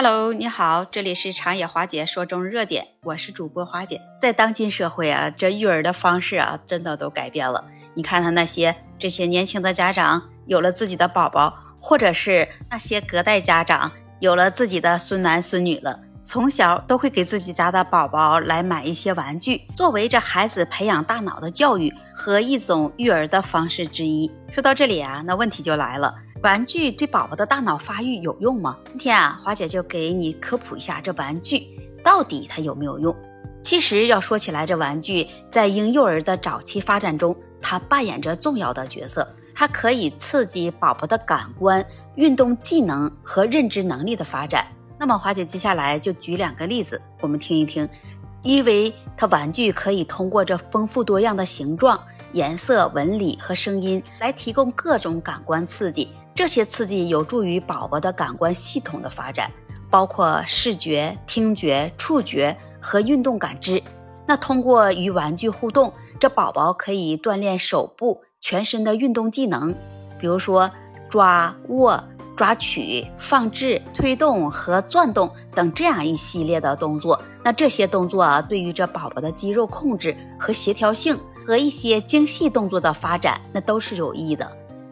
Hello，你好，这里是长野华姐说中热点，我是主播华姐。在当今社会啊，这育儿的方式啊，真的都改变了。你看看那些这些年轻的家长有了自己的宝宝，或者是那些隔代家长有了自己的孙男孙女了，从小都会给自己家的宝宝来买一些玩具，作为这孩子培养大脑的教育和一种育儿的方式之一。说到这里啊，那问题就来了。玩具对宝宝的大脑发育有用吗？今天啊，华姐就给你科普一下这玩具到底它有没有用。其实要说起来，这玩具在婴幼儿的早期发展中，它扮演着重要的角色。它可以刺激宝宝的感官、运动技能和认知能力的发展。那么，华姐接下来就举两个例子，我们听一听。因为它玩具可以通过这丰富多样的形状、颜色、纹理和声音来提供各种感官刺激。这些刺激有助于宝宝的感官系统的发展，包括视觉、听觉、触觉和运动感知。那通过与玩具互动，这宝宝可以锻炼手部、全身的运动技能，比如说抓、握、抓取、放置、推动和转动等这样一系列的动作。那这些动作啊，对于这宝宝的肌肉控制和协调性和一些精细动作的发展，那都是有益的。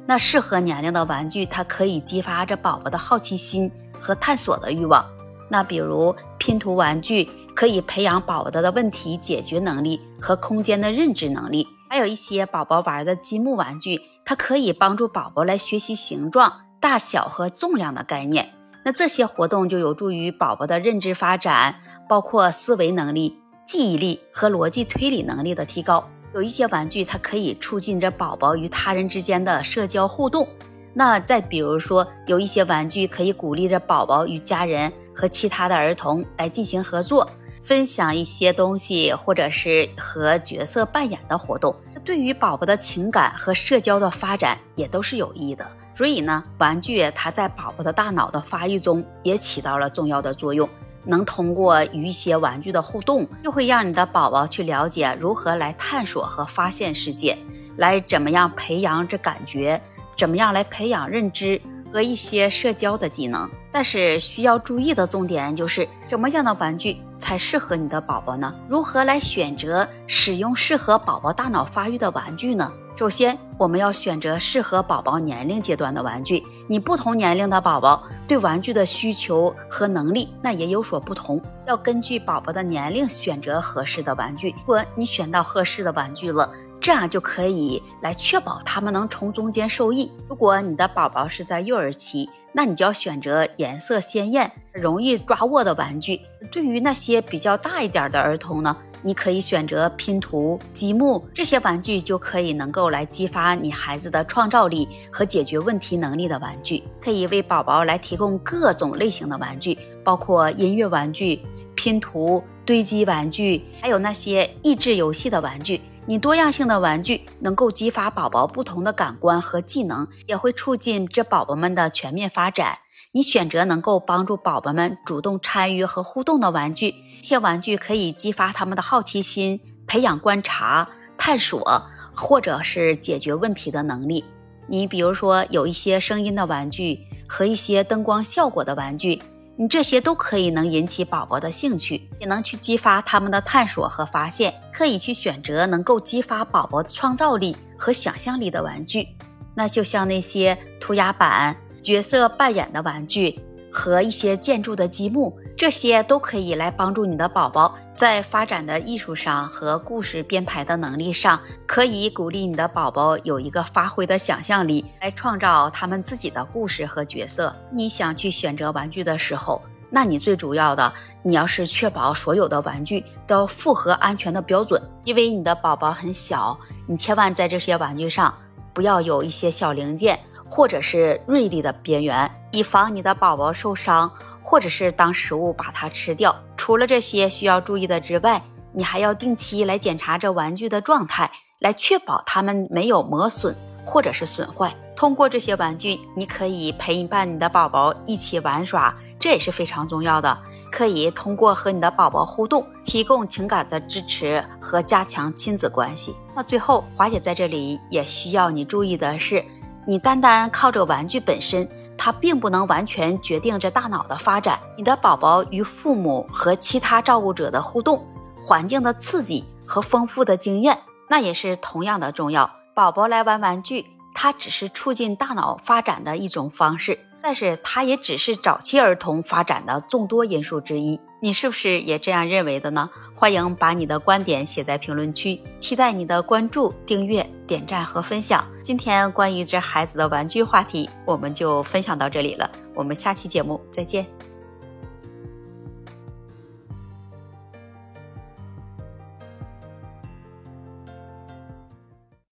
那适合年龄的玩具，它可以激发着宝宝的好奇心和探索的欲望。那比如拼图玩具，可以培养宝宝的问题解决能力和空间的认知能力。还有一些宝宝玩的积木玩具，它可以帮助宝宝来学习形状、大小和重量的概念。那这些活动就有助于宝宝的认知发展，包括思维能力、记忆力和逻辑推理能力的提高。有一些玩具，它可以促进着宝宝与他人之间的社交互动。那再比如说，有一些玩具可以鼓励着宝宝与家人和其他的儿童来进行合作，分享一些东西，或者是和角色扮演的活动。对于宝宝的情感和社交的发展也都是有益的。所以呢，玩具它在宝宝的大脑的发育中也起到了重要的作用。能通过与一些玩具的互动，就会让你的宝宝去了解如何来探索和发现世界，来怎么样培养这感觉，怎么样来培养认知和一些社交的技能。但是需要注意的重点就是，什么样的玩具才适合你的宝宝呢？如何来选择使用适合宝宝大脑发育的玩具呢？首先，我们要选择适合宝宝年龄阶段的玩具。你不同年龄的宝宝对玩具的需求和能力那也有所不同，要根据宝宝的年龄选择合适的玩具。如果你选到合适的玩具了，这样就可以来确保他们能从中间受益。如果你的宝宝是在幼儿期，那你就要选择颜色鲜艳、容易抓握的玩具。对于那些比较大一点的儿童呢？你可以选择拼图、积木这些玩具，就可以能够来激发你孩子的创造力和解决问题能力的玩具。可以为宝宝来提供各种类型的玩具，包括音乐玩具、拼图、堆积玩具，还有那些益智游戏的玩具。你多样性的玩具能够激发宝宝不同的感官和技能，也会促进这宝宝们的全面发展。你选择能够帮助宝宝们主动参与和互动的玩具，这些玩具可以激发他们的好奇心，培养观察、探索或者是解决问题的能力。你比如说，有一些声音的玩具和一些灯光效果的玩具，你这些都可以能引起宝宝的兴趣，也能去激发他们的探索和发现。可以去选择能够激发宝宝的创造力和想象力的玩具，那就像那些涂鸦板。角色扮演的玩具和一些建筑的积木，这些都可以来帮助你的宝宝在发展的艺术上和故事编排的能力上，可以鼓励你的宝宝有一个发挥的想象力，来创造他们自己的故事和角色。你想去选择玩具的时候，那你最主要的，你要是确保所有的玩具都符合安全的标准，因为你的宝宝很小，你千万在这些玩具上不要有一些小零件。或者是锐利的边缘，以防你的宝宝受伤，或者是当食物把它吃掉。除了这些需要注意的之外，你还要定期来检查这玩具的状态，来确保它们没有磨损或者是损坏。通过这些玩具，你可以陪伴你的宝宝一起玩耍，这也是非常重要的。可以通过和你的宝宝互动，提供情感的支持和加强亲子关系。那最后，华姐在这里也需要你注意的是。你单单靠着玩具本身它并不能完全决定着大脑的发展。你的宝宝与父母和其他照顾者的互动、环境的刺激和丰富的经验，那也是同样的重要。宝宝来玩玩具，它只是促进大脑发展的一种方式，但是它也只是早期儿童发展的众多因素之一。你是不是也这样认为的呢？欢迎把你的观点写在评论区，期待你的关注、订阅、点赞和分享。今天关于这孩子的玩具话题，我们就分享到这里了，我们下期节目再见。